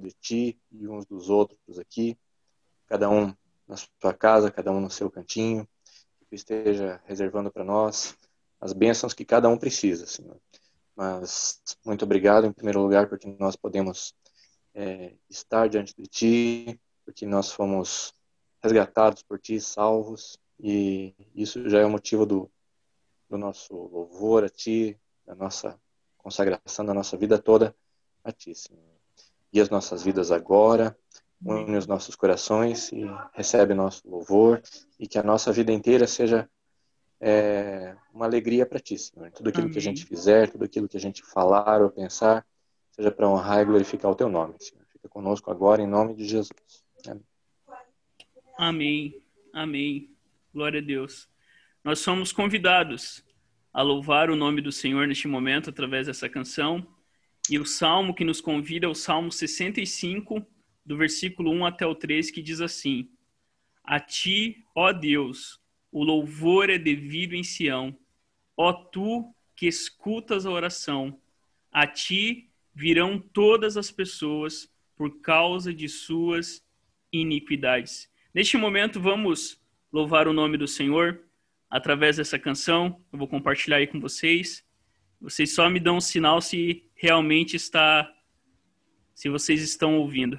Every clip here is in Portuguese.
de Ti e uns dos outros aqui, cada um na sua casa, cada um no seu cantinho, que esteja reservando para nós as bênçãos que cada um precisa, Senhor. Mas muito obrigado, em primeiro lugar, porque nós podemos é, estar diante de Ti, porque nós fomos resgatados por Ti, salvos, e isso já é o motivo do, do nosso louvor a Ti, da nossa consagração da nossa vida toda a Ti, Senhor. E as nossas vidas agora, une os nossos corações e recebe nosso louvor, e que a nossa vida inteira seja é, uma alegria para Ti, Senhor. Tudo aquilo Amém. que a gente fizer, tudo aquilo que a gente falar ou pensar, seja para honrar e glorificar o Teu nome, Senhor. Fica conosco agora, em nome de Jesus. Amém. Amém. Amém. Glória a Deus. Nós somos convidados a louvar o nome do Senhor neste momento através dessa canção. E o salmo que nos convida é o Salmo 65, do versículo 1 até o 3, que diz assim: A ti, ó Deus, o louvor é devido em Sião. Ó tu que escutas a oração, a ti virão todas as pessoas por causa de suas iniquidades. Neste momento, vamos louvar o nome do Senhor através dessa canção. Eu vou compartilhar aí com vocês. Vocês só me dão um sinal se realmente está, se vocês estão ouvindo.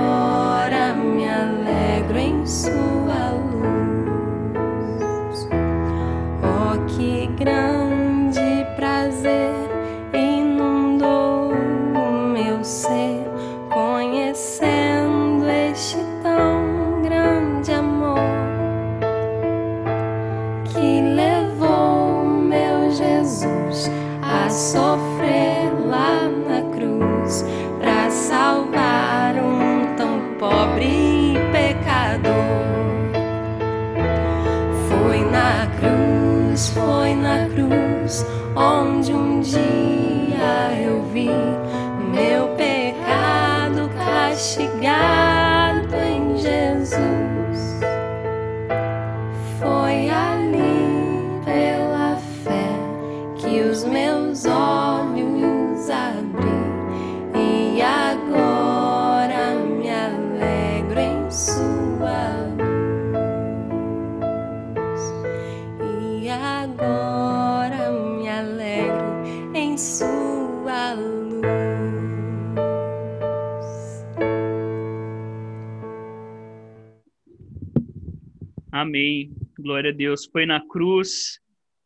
Amém. Glória a Deus. Foi na cruz,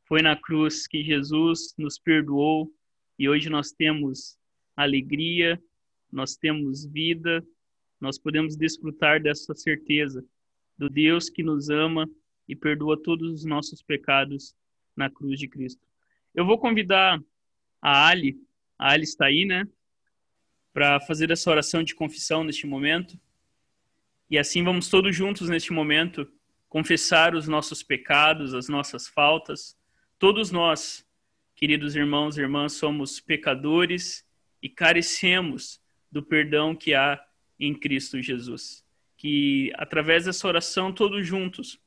foi na cruz que Jesus nos perdoou e hoje nós temos alegria, nós temos vida, nós podemos desfrutar dessa certeza do Deus que nos ama e perdoa todos os nossos pecados na cruz de Cristo. Eu vou convidar a Ali, a Ali está aí, né, para fazer essa oração de confissão neste momento. E assim vamos todos juntos neste momento confessar os nossos pecados, as nossas faltas. Todos nós, queridos irmãos e irmãs, somos pecadores e carecemos do perdão que há em Cristo Jesus. Que através dessa oração, todos juntos,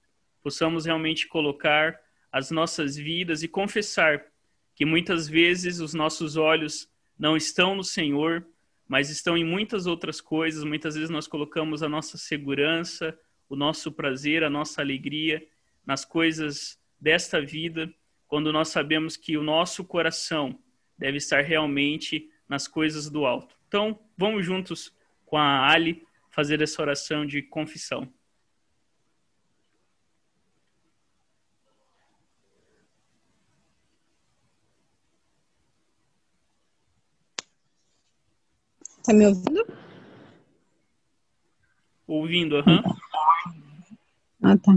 possamos realmente colocar as nossas vidas e confessar que muitas vezes os nossos olhos não estão no Senhor, mas estão em muitas outras coisas. Muitas vezes nós colocamos a nossa segurança, o nosso prazer, a nossa alegria nas coisas desta vida, quando nós sabemos que o nosso coração deve estar realmente nas coisas do alto. Então, vamos juntos com a Ali fazer essa oração de confissão. Tá me ouvindo? Ouvindo, aham. Uhum. Ah, tá.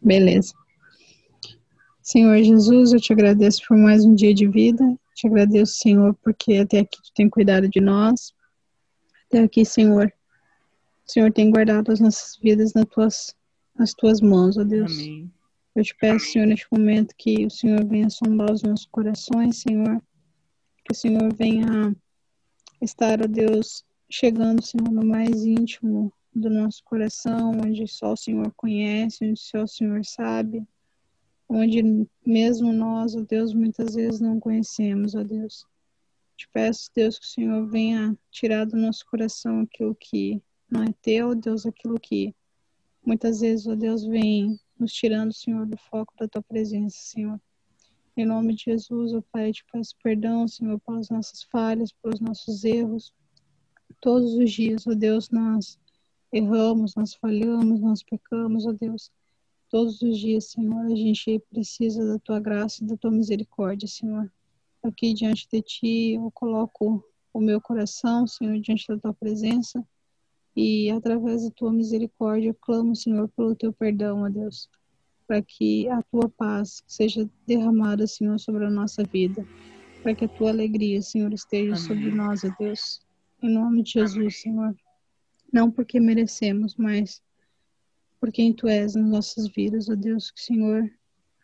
Beleza. Senhor Jesus, eu te agradeço por mais um dia de vida. Te agradeço, Senhor, porque até aqui tu tem cuidado de nós. Até aqui, Senhor, o Senhor tem guardado as nossas vidas nas tuas, nas tuas mãos, ó Deus. Amém. Eu te peço, Senhor, neste momento que o Senhor venha sondar os nossos corações, Senhor. Que o Senhor venha estar, ó Deus, chegando, Senhor, no mais íntimo do nosso coração, onde só o Senhor conhece, onde só o Senhor sabe, onde mesmo nós, ó Deus, muitas vezes não conhecemos, ó Deus. Te peço, Deus, que o Senhor venha tirar do nosso coração aquilo que não é teu, Deus, aquilo que muitas vezes, ó Deus, vem nos tirando, Senhor, do foco da tua presença, Senhor. Em nome de Jesus, ó Pai, te peço perdão, Senhor, pelas nossas falhas, pelos nossos erros. Todos os dias, ó Deus, nós erramos, nós falhamos, nós pecamos, ó Deus. Todos os dias, Senhor, a gente precisa da tua graça e da tua misericórdia, Senhor aqui diante de ti, eu coloco o meu coração, Senhor, diante da tua presença e através da tua misericórdia, eu clamo, Senhor, pelo teu perdão, ó Deus, para que a tua paz seja derramada, Senhor, sobre a nossa vida, para que a tua alegria, Senhor, esteja Amém. sobre nós, ó Deus. Em nome de Jesus, Amém. Senhor. Não porque merecemos, mas por quem tu és nas nossas vidas, ó Deus, que, Senhor,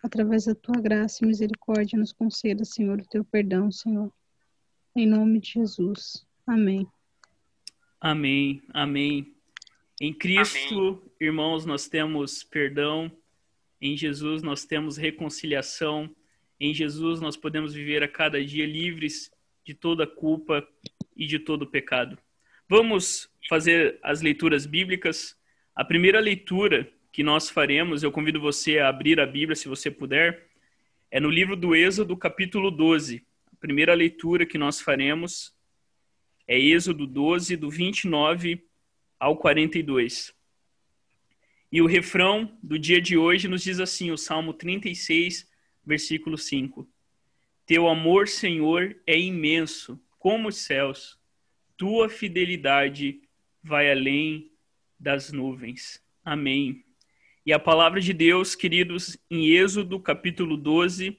através da tua graça e misericórdia, nos conceda, Senhor, o teu perdão, Senhor. Em nome de Jesus. Amém. Amém. Amém. Em Cristo, Amém. irmãos, nós temos perdão. Em Jesus, nós temos reconciliação. Em Jesus, nós podemos viver a cada dia livres de toda culpa e de todo pecado. Vamos fazer as leituras bíblicas. A primeira leitura que nós faremos, eu convido você a abrir a Bíblia, se você puder, é no livro do Êxodo, capítulo 12. A primeira leitura que nós faremos é Êxodo 12, do 29 ao 42. E o refrão do dia de hoje nos diz assim, o Salmo 36, versículo 5. Teu amor, Senhor, é imenso, como os céus. Tua fidelidade vai além das nuvens. Amém. E a palavra de Deus, queridos, em Êxodo, capítulo 12,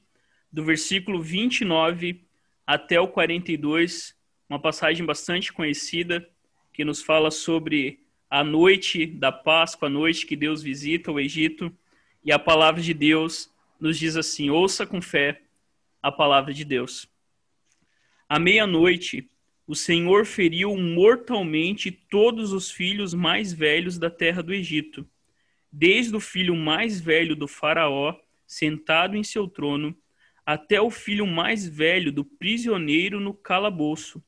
do versículo 29 até o 42, uma passagem bastante conhecida que nos fala sobre a noite da Páscoa, a noite que Deus visita o Egito, e a palavra de Deus nos diz assim: ouça com fé a palavra de Deus. À meia-noite, o Senhor feriu mortalmente todos os filhos mais velhos da terra do Egito desde o filho mais velho do Faraó, sentado em seu trono, até o filho mais velho do prisioneiro no calabouço.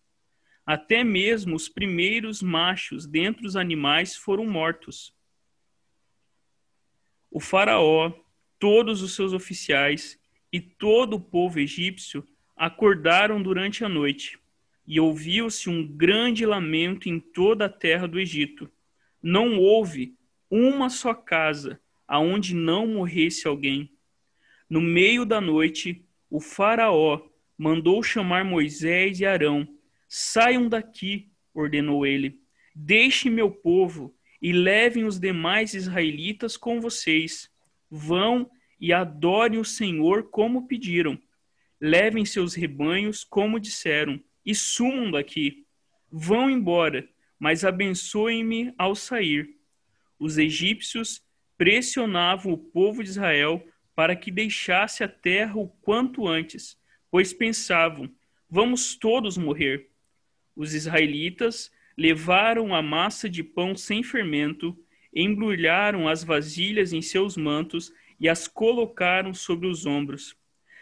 Até mesmo os primeiros machos dentre os animais foram mortos. O Faraó, todos os seus oficiais e todo o povo egípcio acordaram durante a noite, e ouviu-se um grande lamento em toda a terra do Egito. Não houve uma só casa aonde não morresse alguém. No meio da noite, o Faraó mandou chamar Moisés e Arão. Saiam daqui, ordenou ele. Deixem meu povo e levem os demais israelitas com vocês. Vão e adorem o Senhor como pediram. Levem seus rebanhos como disseram e sumam daqui. Vão embora, mas abençoem-me ao sair. Os egípcios pressionavam o povo de Israel para que deixasse a terra o quanto antes, pois pensavam: vamos todos morrer. Os israelitas levaram a massa de pão sem fermento, embrulharam as vasilhas em seus mantos e as colocaram sobre os ombros.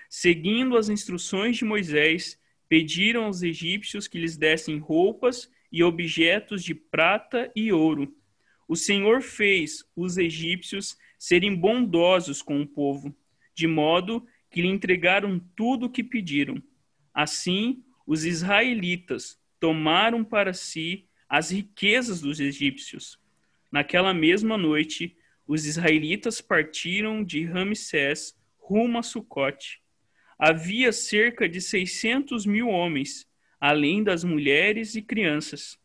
Seguindo as instruções de Moisés, pediram aos egípcios que lhes dessem roupas e objetos de prata e ouro. O Senhor fez os egípcios serem bondosos com o povo, de modo que lhe entregaram tudo o que pediram. Assim, os israelitas tomaram para si as riquezas dos egípcios. Naquela mesma noite, os israelitas partiram de Ramsés rumo a Sucote. Havia cerca de seiscentos mil homens, além das mulheres e crianças.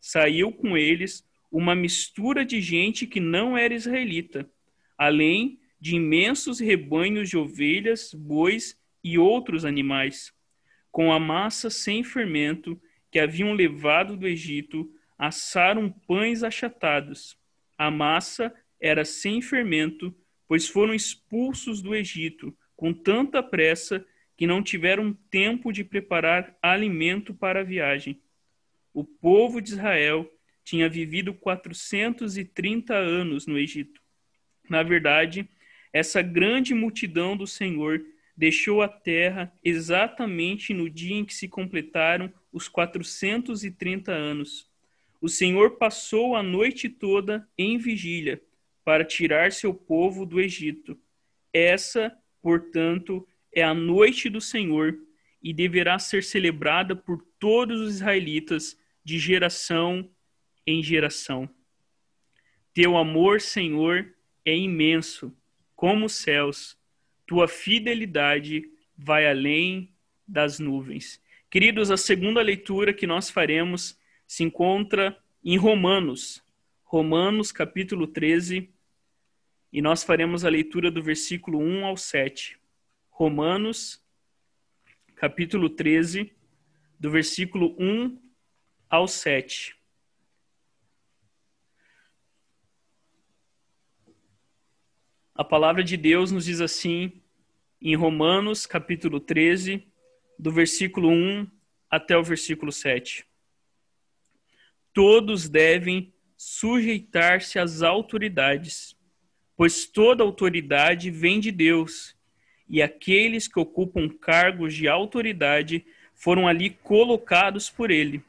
Saiu com eles uma mistura de gente que não era israelita, além de imensos rebanhos de ovelhas, bois e outros animais. Com a massa sem fermento que haviam levado do Egito, assaram pães achatados. A massa era sem fermento, pois foram expulsos do Egito com tanta pressa que não tiveram tempo de preparar alimento para a viagem. O povo de Israel tinha vivido 430 anos no Egito. Na verdade, essa grande multidão do Senhor deixou a terra exatamente no dia em que se completaram os 430 anos. O Senhor passou a noite toda em vigília para tirar seu povo do Egito. Essa, portanto, é a noite do Senhor e deverá ser celebrada por todos os israelitas de geração em geração. Teu amor, Senhor, é imenso, como os céus. Tua fidelidade vai além das nuvens. Queridos, a segunda leitura que nós faremos se encontra em Romanos, Romanos capítulo 13, e nós faremos a leitura do versículo 1 ao 7. Romanos capítulo 13, do versículo 1 ao 7. A palavra de Deus nos diz assim em Romanos capítulo 13, do versículo 1 até o versículo 7. Todos devem sujeitar-se às autoridades, pois toda autoridade vem de Deus, e aqueles que ocupam cargos de autoridade foram ali colocados por ele.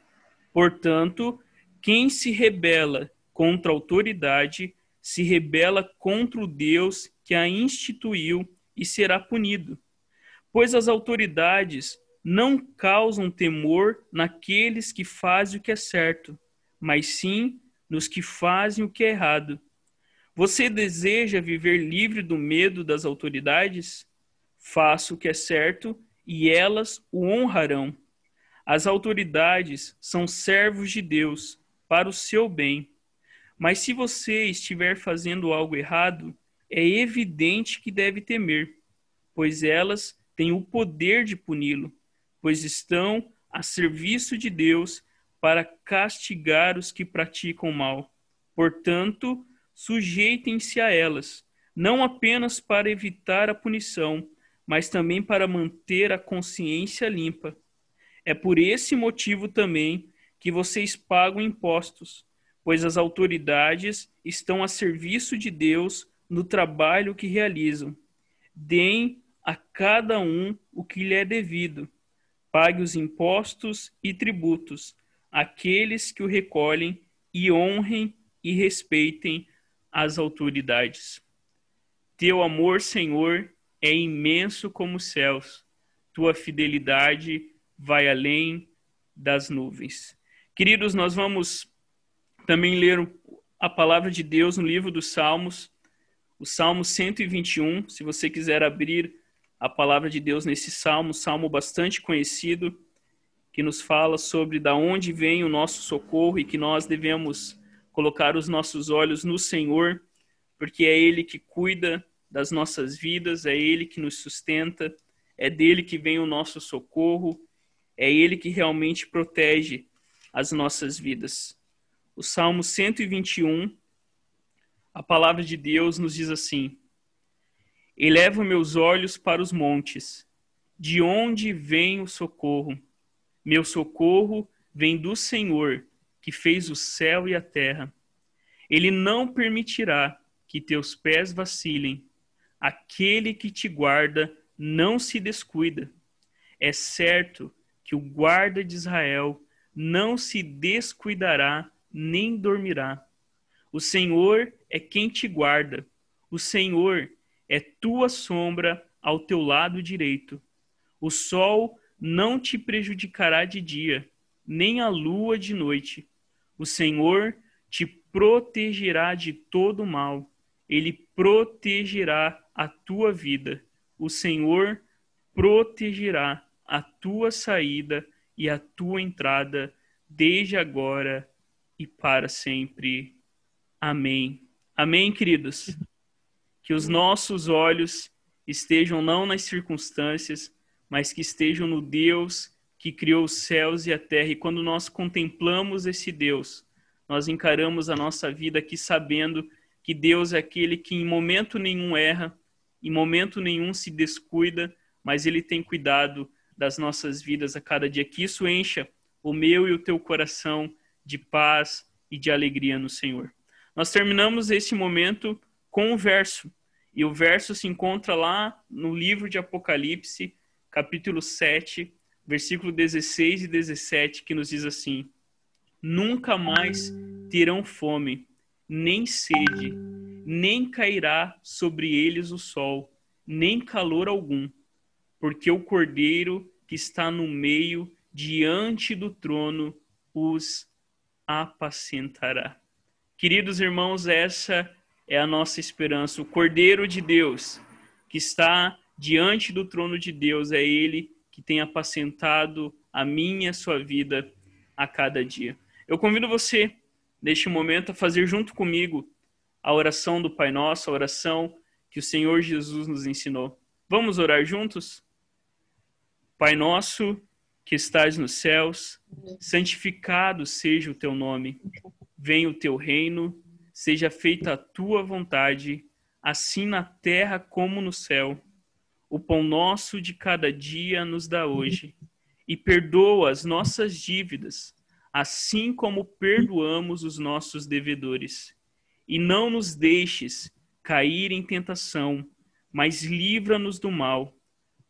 Portanto, quem se rebela contra a autoridade se rebela contra o Deus que a instituiu e será punido. Pois as autoridades não causam temor naqueles que fazem o que é certo, mas sim nos que fazem o que é errado. Você deseja viver livre do medo das autoridades? Faça o que é certo e elas o honrarão. As autoridades são servos de Deus para o seu bem. Mas se você estiver fazendo algo errado, é evidente que deve temer, pois elas têm o poder de puni-lo, pois estão a serviço de Deus para castigar os que praticam mal. Portanto, sujeitem-se a elas, não apenas para evitar a punição, mas também para manter a consciência limpa. É por esse motivo também que vocês pagam impostos pois as autoridades estão a serviço de Deus no trabalho que realizam. Deem a cada um o que lhe é devido. Pague os impostos e tributos àqueles que o recolhem e honrem e respeitem as autoridades. Teu amor, Senhor, é imenso como os céus. Tua fidelidade vai além das nuvens. Queridos, nós vamos também ler a palavra de Deus no livro dos Salmos, o Salmo 121. Se você quiser abrir a palavra de Deus nesse salmo, salmo bastante conhecido, que nos fala sobre da onde vem o nosso socorro e que nós devemos colocar os nossos olhos no Senhor, porque é Ele que cuida das nossas vidas, é Ele que nos sustenta, é dele que vem o nosso socorro, é Ele que realmente protege as nossas vidas. O Salmo 121, a palavra de Deus nos diz assim: Elevo meus olhos para os montes, de onde vem o socorro? Meu socorro vem do Senhor, que fez o céu e a terra. Ele não permitirá que teus pés vacilem. Aquele que te guarda não se descuida. É certo que o guarda de Israel não se descuidará nem dormirá. O Senhor é quem te guarda. O Senhor é tua sombra ao teu lado direito. O sol não te prejudicará de dia, nem a lua de noite. O Senhor te protegerá de todo mal. Ele protegerá a tua vida o Senhor protegerá a tua saída e a tua entrada, desde agora e para sempre. Amém. Amém, queridos. Que os nossos olhos estejam não nas circunstâncias, mas que estejam no Deus que criou os céus e a terra. E quando nós contemplamos esse Deus, nós encaramos a nossa vida aqui sabendo que Deus é aquele que em momento nenhum erra, em momento nenhum se descuida, mas Ele tem cuidado das nossas vidas a cada dia. Que isso encha o meu e o teu coração de paz e de alegria no Senhor. Nós terminamos esse momento com um verso, e o verso se encontra lá no livro de Apocalipse, capítulo 7, versículo 16 e 17, que nos diz assim: Nunca mais terão fome, nem sede nem cairá sobre eles o sol, nem calor algum, porque o Cordeiro que está no meio, diante do trono, os apacentará. Queridos irmãos, essa é a nossa esperança. O Cordeiro de Deus, que está diante do trono de Deus, é Ele que tem apacentado a minha e a sua vida a cada dia. Eu convido você, neste momento, a fazer junto comigo a oração do Pai Nosso, a oração que o Senhor Jesus nos ensinou. Vamos orar juntos? Pai nosso, que estás nos céus, santificado seja o teu nome. Venha o teu reino, seja feita a tua vontade, assim na terra como no céu. O pão nosso de cada dia nos dá hoje, e perdoa as nossas dívidas, assim como perdoamos os nossos devedores e não nos deixes cair em tentação, mas livra-nos do mal,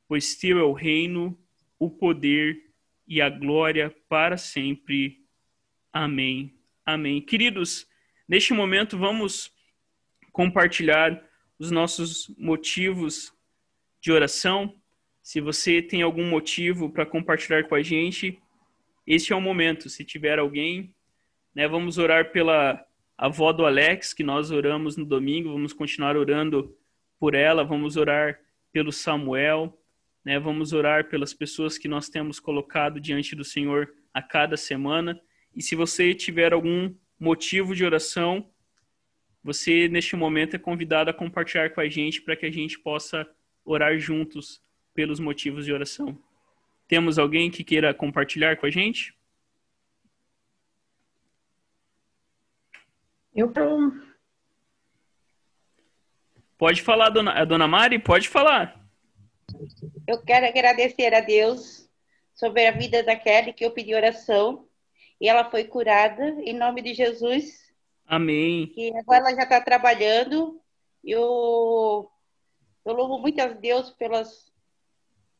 pois teu é o reino, o poder e a glória para sempre. Amém. Amém. Queridos, neste momento vamos compartilhar os nossos motivos de oração. Se você tem algum motivo para compartilhar com a gente, este é o momento. Se tiver alguém, né, vamos orar pela avó do Alex, que nós oramos no domingo, vamos continuar orando por ela, vamos orar pelo Samuel, né? Vamos orar pelas pessoas que nós temos colocado diante do Senhor a cada semana. E se você tiver algum motivo de oração, você neste momento é convidado a compartilhar com a gente para que a gente possa orar juntos pelos motivos de oração. Temos alguém que queira compartilhar com a gente? Eu Pode falar, dona, a dona Mari? Pode falar. Eu quero agradecer a Deus sobre a vida da Kelly, que eu pedi oração e ela foi curada em nome de Jesus. Amém. E agora ela já está trabalhando. Eu, eu louvo muito a Deus pelas,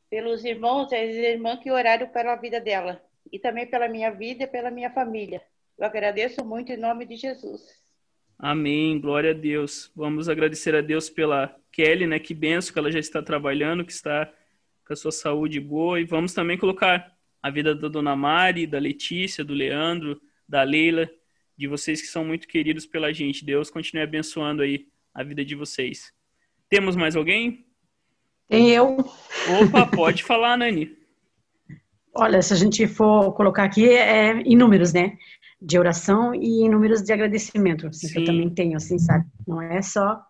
pelos irmãos e as irmãs que oraram pela vida dela e também pela minha vida e pela minha família. Eu agradeço muito em nome de Jesus. Amém, glória a Deus. Vamos agradecer a Deus pela Kelly, né? Que benção que ela já está trabalhando, que está com a sua saúde boa. E vamos também colocar a vida da Dona Mari, da Letícia, do Leandro, da Leila, de vocês que são muito queridos pela gente. Deus continue abençoando aí a vida de vocês. Temos mais alguém? Tem eu. Opa, pode falar, Nani. Olha, se a gente for colocar aqui, é em números, né? De oração e em números de agradecimento. Assim, que eu também tenho, assim, sabe? Não é só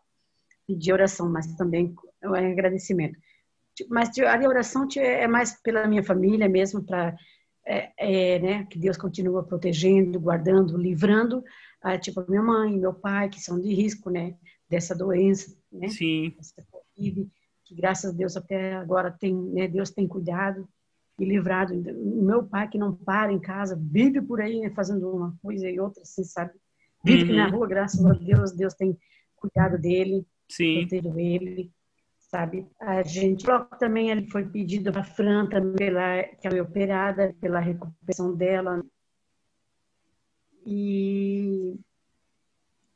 pedir oração, mas também é agradecimento. Mas a oração é mais pela minha família mesmo, para é, é, né, que Deus continua protegendo, guardando, livrando, ah, tipo minha mãe, meu pai, que são de risco, né, dessa doença, né, Sim. Essa COVID, que graças a Deus até agora tem, né, Deus tem cuidado e livrado. Meu pai que não para em casa, vive por aí né, fazendo uma coisa e outra, assim, sabe? Vive uhum. na rua, graças a Deus, Deus tem cuidado dele, Sim. protegido ele sabe? A gente também ele foi pedido para Fran também pela que ela é operada pela recuperação dela e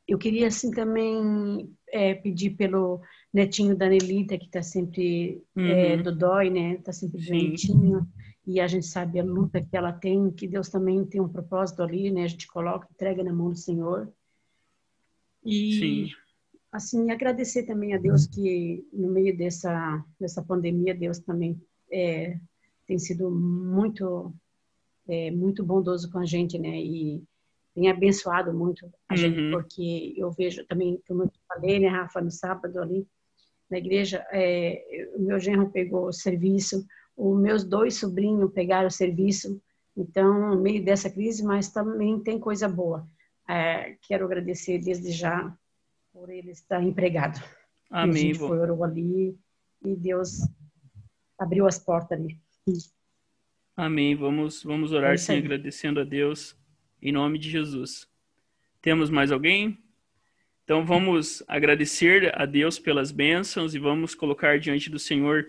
eu queria assim também é, pedir pelo netinho da Nelita que está sempre é, uhum. é, do dói, né? Está sempre doentinho e a gente sabe a luta que ela tem, que Deus também tem um propósito ali, né? A gente coloca, entrega na mão do Senhor. E Sim assim agradecer também a Deus que no meio dessa dessa pandemia Deus também é, tem sido muito é, muito bondoso com a gente né e tem abençoado muito a uhum. gente porque eu vejo também como eu falei né Rafa no sábado ali na igreja é, o meu genro pegou o serviço os meus dois sobrinhos pegaram o serviço então no meio dessa crise mas também tem coisa boa é, quero agradecer desde já por ele estar empregado. Amém. E a gente foi, orou ali e Deus abriu as portas ali. Amém. Vamos, vamos orar é sim, agradecendo a Deus em nome de Jesus. Temos mais alguém? Então vamos agradecer a Deus pelas bênçãos e vamos colocar diante do Senhor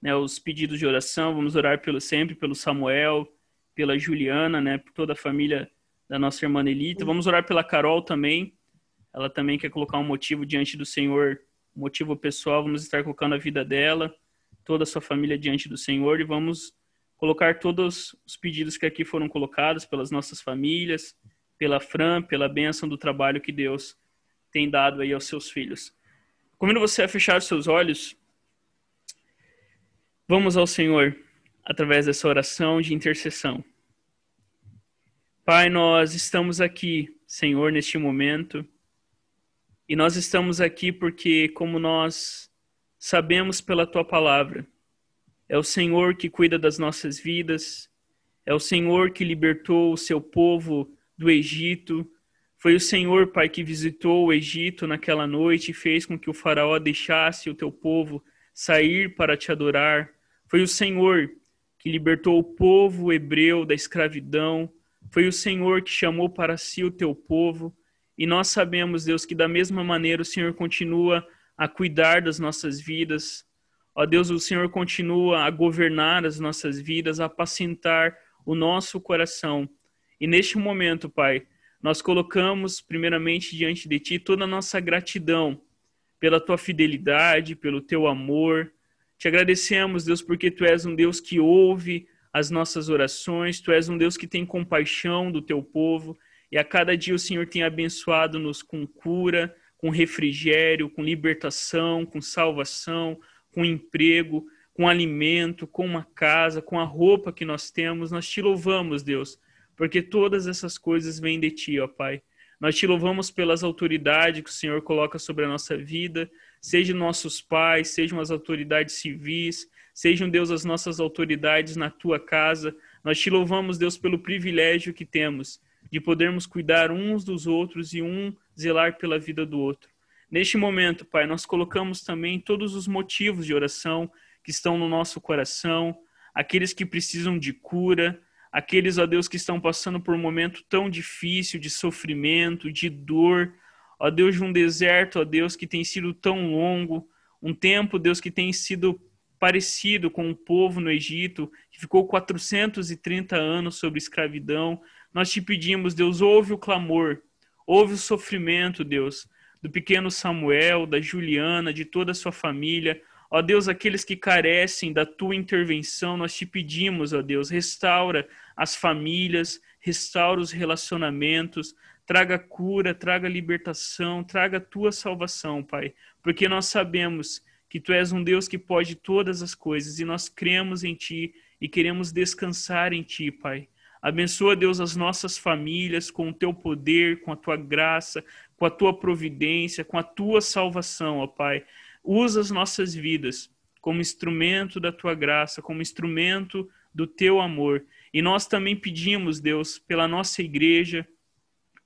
né, os pedidos de oração. Vamos orar pelo sempre, pelo Samuel, pela Juliana, né, por toda a família da nossa irmã Elita. Vamos orar pela Carol também ela também quer colocar um motivo diante do Senhor, um motivo pessoal. Vamos estar colocando a vida dela, toda a sua família diante do Senhor e vamos colocar todos os pedidos que aqui foram colocados pelas nossas famílias, pela Fran, pela bênção do trabalho que Deus tem dado aí aos seus filhos. Convido você a fechar os seus olhos. Vamos ao Senhor através dessa oração de intercessão. Pai, nós estamos aqui, Senhor, neste momento e nós estamos aqui porque, como nós sabemos pela tua palavra, é o Senhor que cuida das nossas vidas, é o Senhor que libertou o seu povo do Egito. Foi o Senhor, Pai, que visitou o Egito naquela noite e fez com que o Faraó deixasse o teu povo sair para te adorar. Foi o Senhor que libertou o povo hebreu da escravidão. Foi o Senhor que chamou para si o teu povo. E nós sabemos, Deus, que da mesma maneira o Senhor continua a cuidar das nossas vidas. Ó Deus, o Senhor continua a governar as nossas vidas, a apacentar o nosso coração. E neste momento, Pai, nós colocamos primeiramente diante de Ti toda a nossa gratidão pela Tua fidelidade, pelo Teu amor. Te agradecemos, Deus, porque Tu és um Deus que ouve as nossas orações, Tu és um Deus que tem compaixão do Teu povo e a cada dia o Senhor tem abençoado-nos com cura, com refrigério, com libertação, com salvação, com emprego, com alimento, com uma casa, com a roupa que nós temos. Nós te louvamos, Deus, porque todas essas coisas vêm de ti, ó Pai. Nós te louvamos pelas autoridades que o Senhor coloca sobre a nossa vida, sejam nossos pais, sejam as autoridades civis, sejam, Deus, as nossas autoridades na tua casa. Nós te louvamos, Deus, pelo privilégio que temos de podermos cuidar uns dos outros e um zelar pela vida do outro. Neste momento, Pai, nós colocamos também todos os motivos de oração que estão no nosso coração, aqueles que precisam de cura, aqueles, ó Deus, que estão passando por um momento tão difícil de sofrimento, de dor, ó Deus, de um deserto, ó Deus, que tem sido tão longo, um tempo, Deus, que tem sido parecido com o povo no Egito, que ficou 430 anos sob escravidão, nós te pedimos, Deus, ouve o clamor, ouve o sofrimento, Deus, do pequeno Samuel, da Juliana, de toda a sua família. Ó Deus, aqueles que carecem da tua intervenção, nós te pedimos, ó Deus, restaura as famílias, restaura os relacionamentos, traga cura, traga libertação, traga a tua salvação, Pai, porque nós sabemos que tu és um Deus que pode todas as coisas e nós cremos em ti e queremos descansar em ti, Pai. Abençoa, Deus, as nossas famílias com o teu poder, com a tua graça, com a tua providência, com a tua salvação, ó Pai. Usa as nossas vidas como instrumento da tua graça, como instrumento do teu amor. E nós também pedimos, Deus, pela nossa igreja,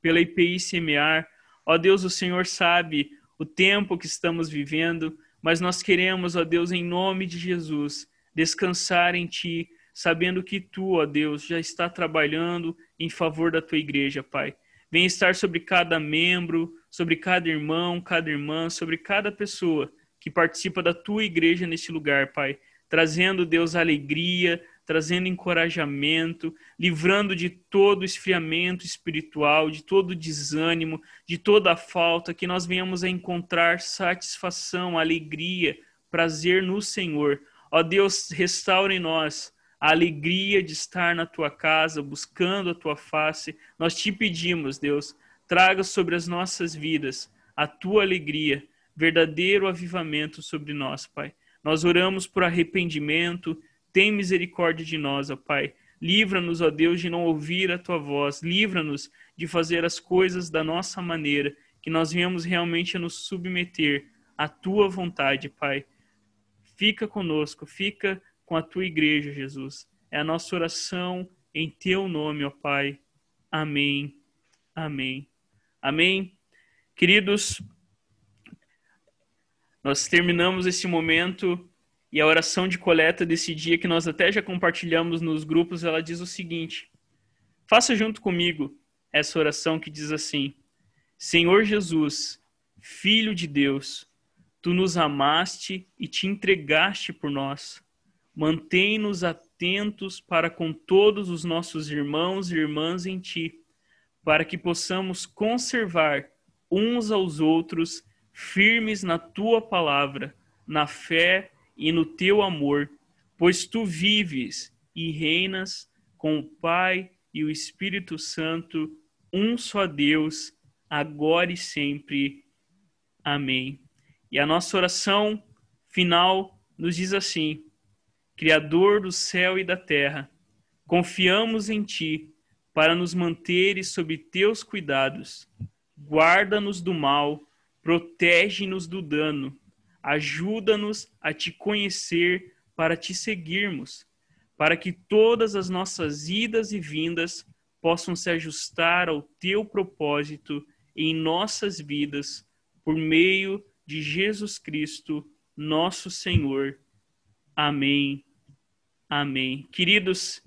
pela IPI Semear. Ó Deus, o Senhor sabe o tempo que estamos vivendo, mas nós queremos, ó Deus, em nome de Jesus, descansar em Ti, sabendo que Tu, ó Deus, já está trabalhando em favor da Tua igreja, Pai. Vem estar sobre cada membro, sobre cada irmão, cada irmã, sobre cada pessoa que participa da Tua igreja neste lugar, Pai. Trazendo, Deus, alegria, trazendo encorajamento, livrando de todo esfriamento espiritual, de todo desânimo, de toda a falta, que nós venhamos a encontrar satisfação, alegria, prazer no Senhor. Ó Deus, restaure em nós a alegria de estar na tua casa, buscando a tua face. Nós te pedimos, Deus, traga sobre as nossas vidas a tua alegria, verdadeiro avivamento sobre nós, Pai. Nós oramos por arrependimento, tem misericórdia de nós, ó Pai. Livra-nos, ó Deus, de não ouvir a tua voz. Livra-nos de fazer as coisas da nossa maneira, que nós venhamos realmente a nos submeter à tua vontade, Pai. Fica conosco, fica com a tua igreja, Jesus. É a nossa oração em teu nome, ó Pai. Amém. Amém. Amém. Queridos, nós terminamos esse momento e a oração de coleta desse dia, que nós até já compartilhamos nos grupos, ela diz o seguinte: Faça junto comigo essa oração que diz assim: Senhor Jesus, Filho de Deus, tu nos amaste e te entregaste por nós. Mantém-nos atentos para com todos os nossos irmãos e irmãs em ti, para que possamos conservar uns aos outros firmes na tua palavra, na fé e no teu amor, pois tu vives e reinas com o Pai e o Espírito Santo, um só Deus, agora e sempre. Amém. E a nossa oração final nos diz assim: Criador do céu e da terra, confiamos em ti para nos manteres sob teus cuidados. Guarda-nos do mal, protege-nos do dano Ajuda-nos a te conhecer para te seguirmos, para que todas as nossas idas e vindas possam se ajustar ao teu propósito em nossas vidas, por meio de Jesus Cristo, nosso Senhor. Amém. Amém. Queridos,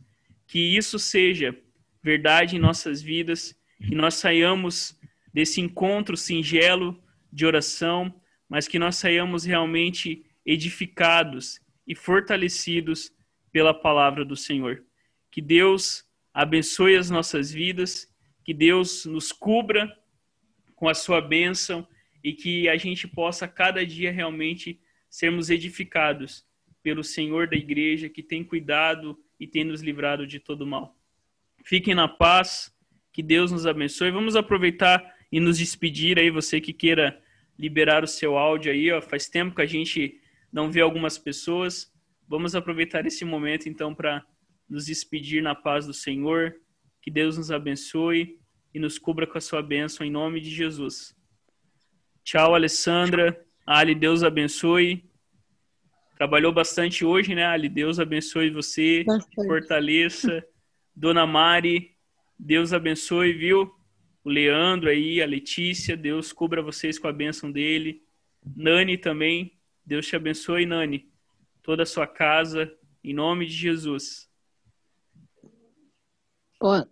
que isso seja verdade em nossas vidas, que nós saiamos desse encontro singelo de oração mas que nós saiamos realmente edificados e fortalecidos pela palavra do Senhor. Que Deus abençoe as nossas vidas, que Deus nos cubra com a sua bênção e que a gente possa cada dia realmente sermos edificados pelo Senhor da igreja que tem cuidado e tem nos livrado de todo mal. Fiquem na paz, que Deus nos abençoe. Vamos aproveitar e nos despedir aí, você que queira liberar o seu áudio aí, ó. Faz tempo que a gente não vê algumas pessoas. Vamos aproveitar esse momento então para nos despedir na paz do Senhor. Que Deus nos abençoe e nos cubra com a sua bênção em nome de Jesus. Tchau, Alessandra. Ali, Deus abençoe. Trabalhou bastante hoje, né, Ali? Deus abençoe você, bastante. fortaleça. Dona Mari, Deus abençoe, viu? o Leandro aí, a Letícia, Deus cubra vocês com a bênção dele. Nani também, Deus te abençoe, Nani, toda a sua casa, em nome de Jesus. Boa,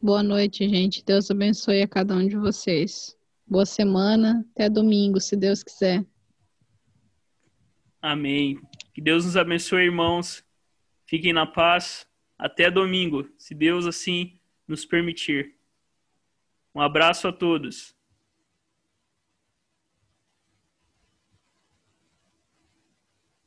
boa noite, gente. Deus abençoe a cada um de vocês. Boa semana, até domingo, se Deus quiser. Amém. Que Deus nos abençoe, irmãos. Fiquem na paz. Até domingo, se Deus assim nos permitir. Um abraço a todos.